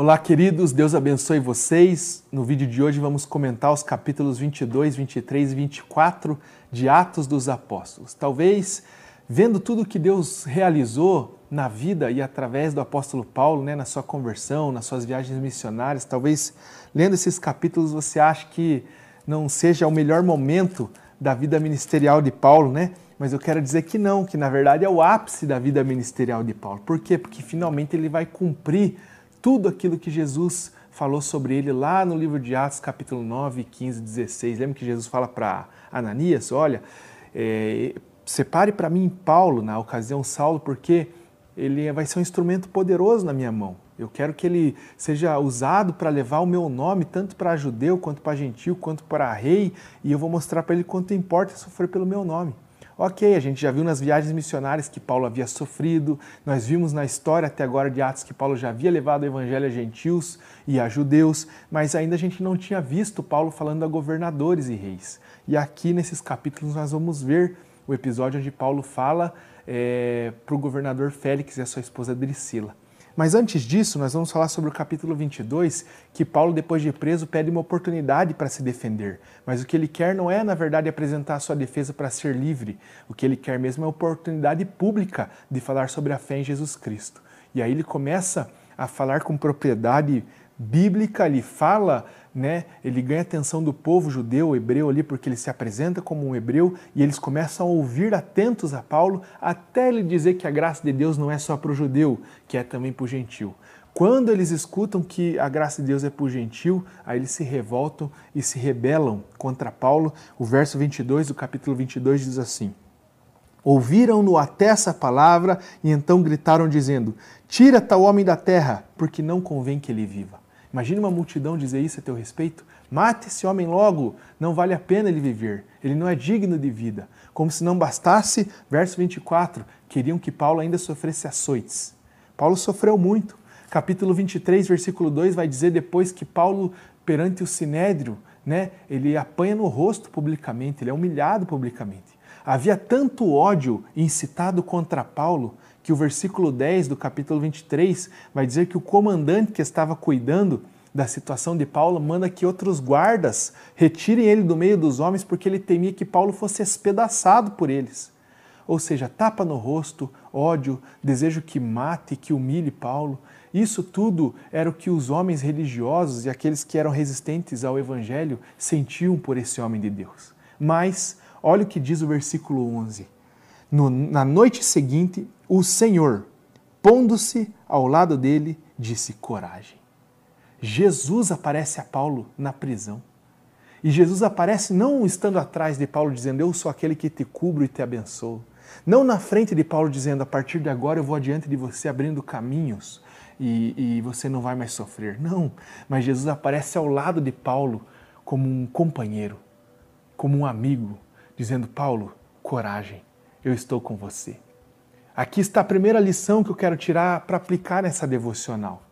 Olá, queridos, Deus abençoe vocês. No vídeo de hoje vamos comentar os capítulos 22, 23 e 24 de Atos dos Apóstolos. Talvez vendo tudo que Deus realizou na vida e através do apóstolo Paulo, né, na sua conversão, nas suas viagens missionárias, talvez lendo esses capítulos você ache que não seja o melhor momento da vida ministerial de Paulo, né? Mas eu quero dizer que não, que na verdade é o ápice da vida ministerial de Paulo. Por quê? Porque finalmente ele vai cumprir tudo aquilo que Jesus falou sobre ele lá no livro de Atos, capítulo 9, 15, 16. Lembra que Jesus fala para Ananias: Olha, é, separe para mim Paulo, na ocasião Saulo, porque ele vai ser um instrumento poderoso na minha mão. Eu quero que ele seja usado para levar o meu nome, tanto para judeu, quanto para gentil, quanto para rei, e eu vou mostrar para ele quanto importa sofrer pelo meu nome. Ok, a gente já viu nas viagens missionárias que Paulo havia sofrido, nós vimos na história até agora de Atos que Paulo já havia levado o evangelho a gentios e a judeus, mas ainda a gente não tinha visto Paulo falando a governadores e reis. E aqui nesses capítulos nós vamos ver o episódio onde Paulo fala é, para o governador Félix e a sua esposa Dricila. Mas antes disso, nós vamos falar sobre o capítulo 22, que Paulo, depois de preso, pede uma oportunidade para se defender. Mas o que ele quer não é, na verdade, apresentar a sua defesa para ser livre. O que ele quer mesmo é a oportunidade pública de falar sobre a fé em Jesus Cristo. E aí ele começa a falar com propriedade bíblica, ele fala né, ele ganha a atenção do povo judeu, hebreu ali, porque ele se apresenta como um hebreu e eles começam a ouvir atentos a Paulo até ele dizer que a graça de Deus não é só para o judeu, que é também para o gentil. Quando eles escutam que a graça de Deus é para o gentil, aí eles se revoltam e se rebelam contra Paulo. O verso 22 do capítulo 22 diz assim: Ouviram-no até essa palavra e então gritaram, dizendo: Tira tal homem da terra, porque não convém que ele viva. Imagina uma multidão dizer isso a teu respeito. Mate esse homem logo, não vale a pena ele viver, ele não é digno de vida. Como se não bastasse, verso 24, queriam que Paulo ainda sofresse açoites. Paulo sofreu muito. Capítulo 23, versículo 2 vai dizer depois que Paulo, perante o sinédrio, né, ele apanha no rosto publicamente, ele é humilhado publicamente. Havia tanto ódio incitado contra Paulo que o versículo 10 do capítulo 23 vai dizer que o comandante que estava cuidando da situação de Paulo manda que outros guardas retirem ele do meio dos homens porque ele temia que Paulo fosse espedaçado por eles. Ou seja, tapa no rosto, ódio, desejo que mate, que humilhe Paulo. Isso tudo era o que os homens religiosos e aqueles que eram resistentes ao evangelho sentiam por esse homem de Deus. Mas, olha o que diz o versículo 11. No, na noite seguinte, o Senhor, pondo-se ao lado dele, disse: Coragem. Jesus aparece a Paulo na prisão. E Jesus aparece não estando atrás de Paulo dizendo: Eu sou aquele que te cubro e te abençoo. Não na frente de Paulo dizendo: A partir de agora eu vou adiante de você abrindo caminhos e, e você não vai mais sofrer. Não. Mas Jesus aparece ao lado de Paulo como um companheiro, como um amigo, dizendo: Paulo, coragem, eu estou com você. Aqui está a primeira lição que eu quero tirar para aplicar nessa devocional.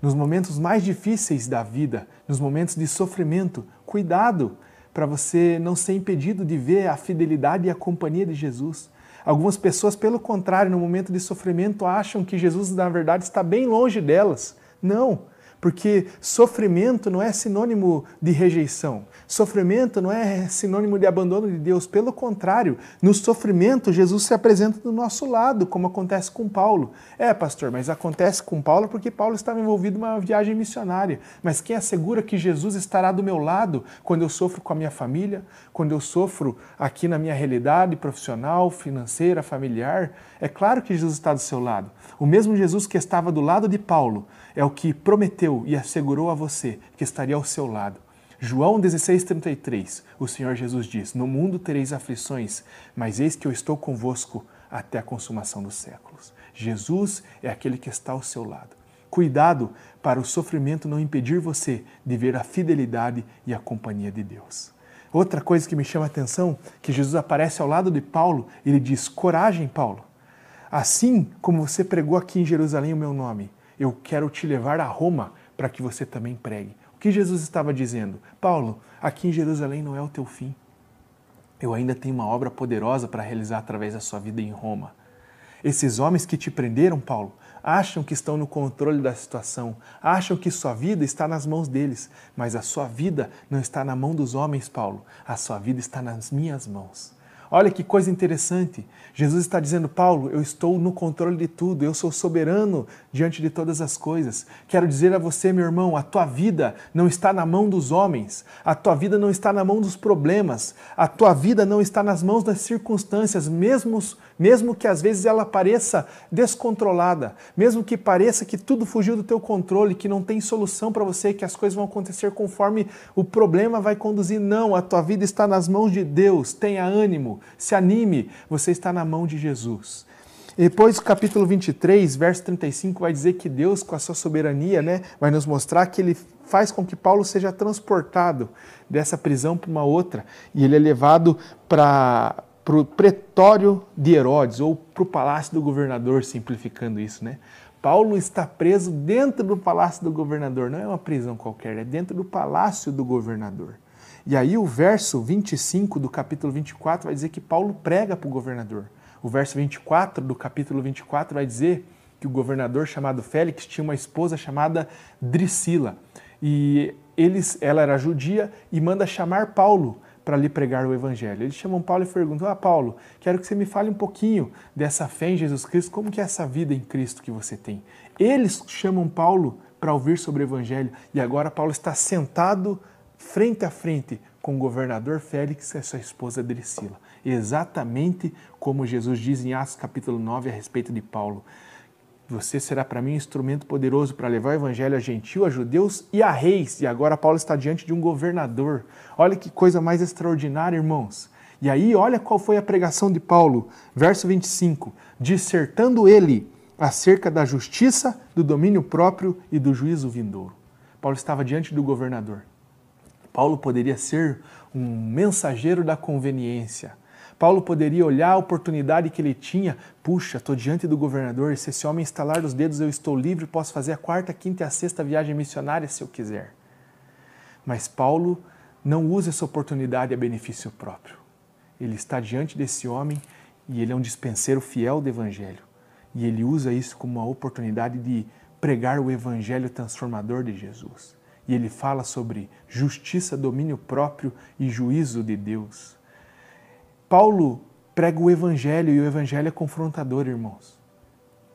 Nos momentos mais difíceis da vida, nos momentos de sofrimento, cuidado para você não ser impedido de ver a fidelidade e a companhia de Jesus. Algumas pessoas, pelo contrário, no momento de sofrimento, acham que Jesus, na verdade, está bem longe delas. Não porque sofrimento não é sinônimo de rejeição. Sofrimento não é sinônimo de abandono de Deus. Pelo contrário, no sofrimento, Jesus se apresenta do nosso lado, como acontece com Paulo. É, pastor, mas acontece com Paulo porque Paulo estava envolvido numa viagem missionária. Mas quem assegura que Jesus estará do meu lado quando eu sofro com a minha família, quando eu sofro aqui na minha realidade profissional, financeira, familiar? É claro que Jesus está do seu lado. O mesmo Jesus que estava do lado de Paulo é o que prometeu e assegurou a você que estaria ao seu lado. João 16,33, o Senhor Jesus diz: No mundo tereis aflições, mas eis que eu estou convosco até a consumação dos séculos. Jesus é aquele que está ao seu lado. Cuidado para o sofrimento não impedir você de ver a fidelidade e a companhia de Deus. Outra coisa que me chama a atenção, que Jesus aparece ao lado de Paulo, ele diz: Coragem, Paulo. Assim como você pregou aqui em Jerusalém o meu nome, eu quero te levar a Roma para que você também pregue. O que Jesus estava dizendo? Paulo, aqui em Jerusalém não é o teu fim. Eu ainda tenho uma obra poderosa para realizar através da sua vida em Roma. Esses homens que te prenderam, Paulo, acham que estão no controle da situação, acham que sua vida está nas mãos deles, mas a sua vida não está na mão dos homens, Paulo, a sua vida está nas minhas mãos. Olha que coisa interessante. Jesus está dizendo, Paulo, eu estou no controle de tudo, eu sou soberano diante de todas as coisas. Quero dizer a você, meu irmão, a tua vida não está na mão dos homens, a tua vida não está na mão dos problemas, a tua vida não está nas mãos das circunstâncias, mesmo, mesmo que às vezes ela pareça descontrolada, mesmo que pareça que tudo fugiu do teu controle, que não tem solução para você, que as coisas vão acontecer conforme o problema vai conduzir. Não, a tua vida está nas mãos de Deus. Tenha ânimo, se anime, você está na mão de Jesus. Depois, capítulo 23, verso 35, vai dizer que Deus, com a sua soberania, né, vai nos mostrar que ele faz com que Paulo seja transportado dessa prisão para uma outra e ele é levado para o pretório de Herodes ou para o palácio do governador, simplificando isso, né? Paulo está preso dentro do palácio do governador, não é uma prisão qualquer, é dentro do palácio do governador. E aí o verso 25 do capítulo 24 vai dizer que Paulo prega para o governador. O verso 24 do capítulo 24 vai dizer que o governador chamado Félix tinha uma esposa chamada Dricila. E eles, ela era judia e manda chamar Paulo para lhe pregar o evangelho. Eles chamam Paulo e perguntam: "Ah, Paulo, quero que você me fale um pouquinho dessa fé em Jesus Cristo, como que é essa vida em Cristo que você tem?". Eles chamam Paulo para ouvir sobre o evangelho e agora Paulo está sentado frente a frente com o governador Félix e sua esposa Dricila. Exatamente como Jesus diz em Atos capítulo 9 a respeito de Paulo. Você será para mim um instrumento poderoso para levar o evangelho a gentil, a judeus e a reis. E agora Paulo está diante de um governador. Olha que coisa mais extraordinária, irmãos. E aí, olha qual foi a pregação de Paulo, verso 25: dissertando ele acerca da justiça, do domínio próprio e do juízo vindouro. Paulo estava diante do governador. Paulo poderia ser um mensageiro da conveniência. Paulo poderia olhar a oportunidade que ele tinha. Puxa, estou diante do governador, se esse homem estalar os dedos, eu estou livre, posso fazer a quarta, quinta e a sexta viagem missionária se eu quiser. Mas Paulo não usa essa oportunidade a benefício próprio. Ele está diante desse homem e ele é um dispenseiro fiel do evangelho. E ele usa isso como uma oportunidade de pregar o evangelho transformador de Jesus e ele fala sobre justiça, domínio próprio e juízo de Deus. Paulo prega o evangelho e o evangelho é confrontador, irmãos.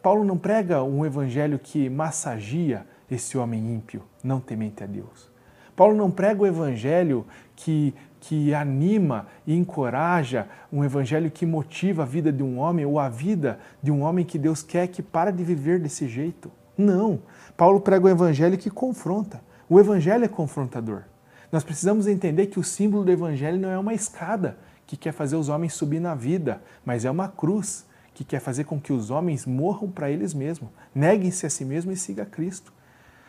Paulo não prega um evangelho que massagia esse homem ímpio, não temente a Deus. Paulo não prega o evangelho que, que anima e encoraja, um evangelho que motiva a vida de um homem ou a vida de um homem que Deus quer que para de viver desse jeito. Não. Paulo prega o evangelho que confronta. O evangelho é confrontador. Nós precisamos entender que o símbolo do evangelho não é uma escada que quer fazer os homens subir na vida, mas é uma cruz que quer fazer com que os homens morram para eles mesmos, neguem-se a si mesmos e sigam Cristo.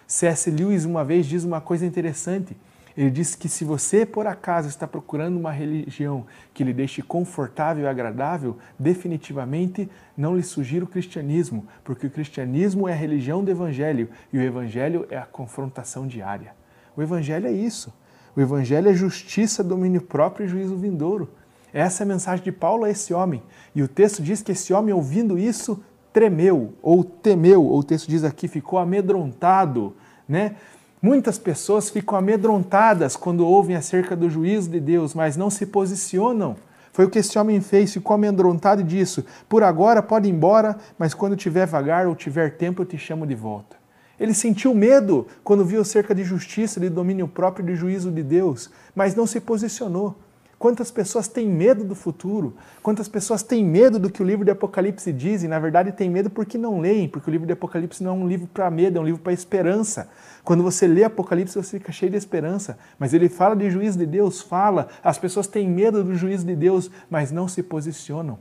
C.S. Lewis uma vez diz uma coisa interessante. Ele diz que se você, por acaso, está procurando uma religião que lhe deixe confortável e agradável, definitivamente não lhe sugiro o cristianismo, porque o cristianismo é a religião do evangelho e o evangelho é a confrontação diária. O evangelho é isso. O evangelho é justiça, domínio próprio e juízo vindouro. Essa é a mensagem de Paulo a esse homem. E o texto diz que esse homem, ouvindo isso, tremeu ou temeu, ou o texto diz aqui, ficou amedrontado, né? Muitas pessoas ficam amedrontadas quando ouvem acerca do juízo de Deus, mas não se posicionam. Foi o que esse homem fez, ficou amedrontado e disse: Por agora pode ir embora, mas quando tiver vagar ou tiver tempo eu te chamo de volta. Ele sentiu medo quando viu acerca de justiça, de domínio próprio de juízo de Deus, mas não se posicionou. Quantas pessoas têm medo do futuro? Quantas pessoas têm medo do que o livro de Apocalipse diz e, na verdade, têm medo porque não leem, porque o livro de Apocalipse não é um livro para medo, é um livro para esperança. Quando você lê Apocalipse, você fica cheio de esperança. Mas ele fala de juízo de Deus, fala. As pessoas têm medo do juízo de Deus, mas não se posicionam.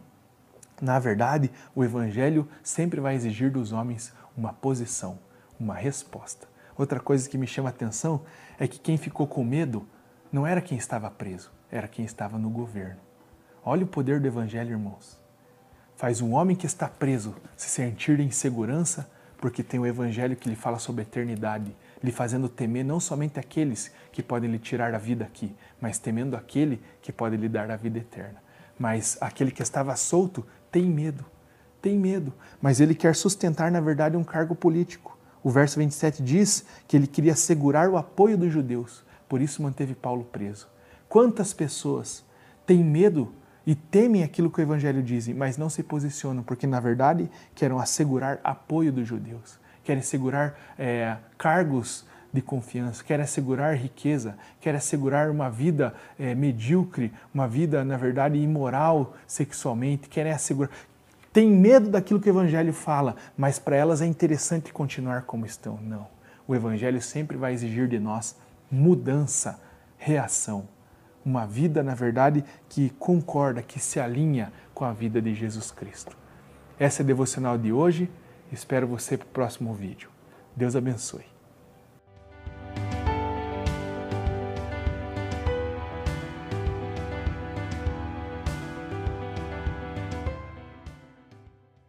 Na verdade, o Evangelho sempre vai exigir dos homens uma posição, uma resposta. Outra coisa que me chama a atenção é que quem ficou com medo não era quem estava preso era quem estava no governo. Olha o poder do Evangelho, irmãos. Faz um homem que está preso se sentir em segurança, porque tem o Evangelho que lhe fala sobre a eternidade, lhe fazendo temer não somente aqueles que podem lhe tirar a vida aqui, mas temendo aquele que pode lhe dar a vida eterna. Mas aquele que estava solto tem medo. tem medo, mas ele quer sustentar, na verdade, um cargo político. O verso 27 diz que ele queria assegurar o apoio dos judeus, por isso manteve Paulo preso. Quantas pessoas têm medo e temem aquilo que o Evangelho diz, mas não se posicionam, porque na verdade querem assegurar apoio dos judeus, querem assegurar é, cargos de confiança, querem assegurar riqueza, querem assegurar uma vida é, medíocre, uma vida, na verdade, imoral sexualmente, querem assegurar. Tem medo daquilo que o Evangelho fala, mas para elas é interessante continuar como estão. Não. O Evangelho sempre vai exigir de nós mudança, reação. Uma vida, na verdade, que concorda, que se alinha com a vida de Jesus Cristo. Essa é a devocional de hoje. Espero você para o próximo vídeo. Deus abençoe.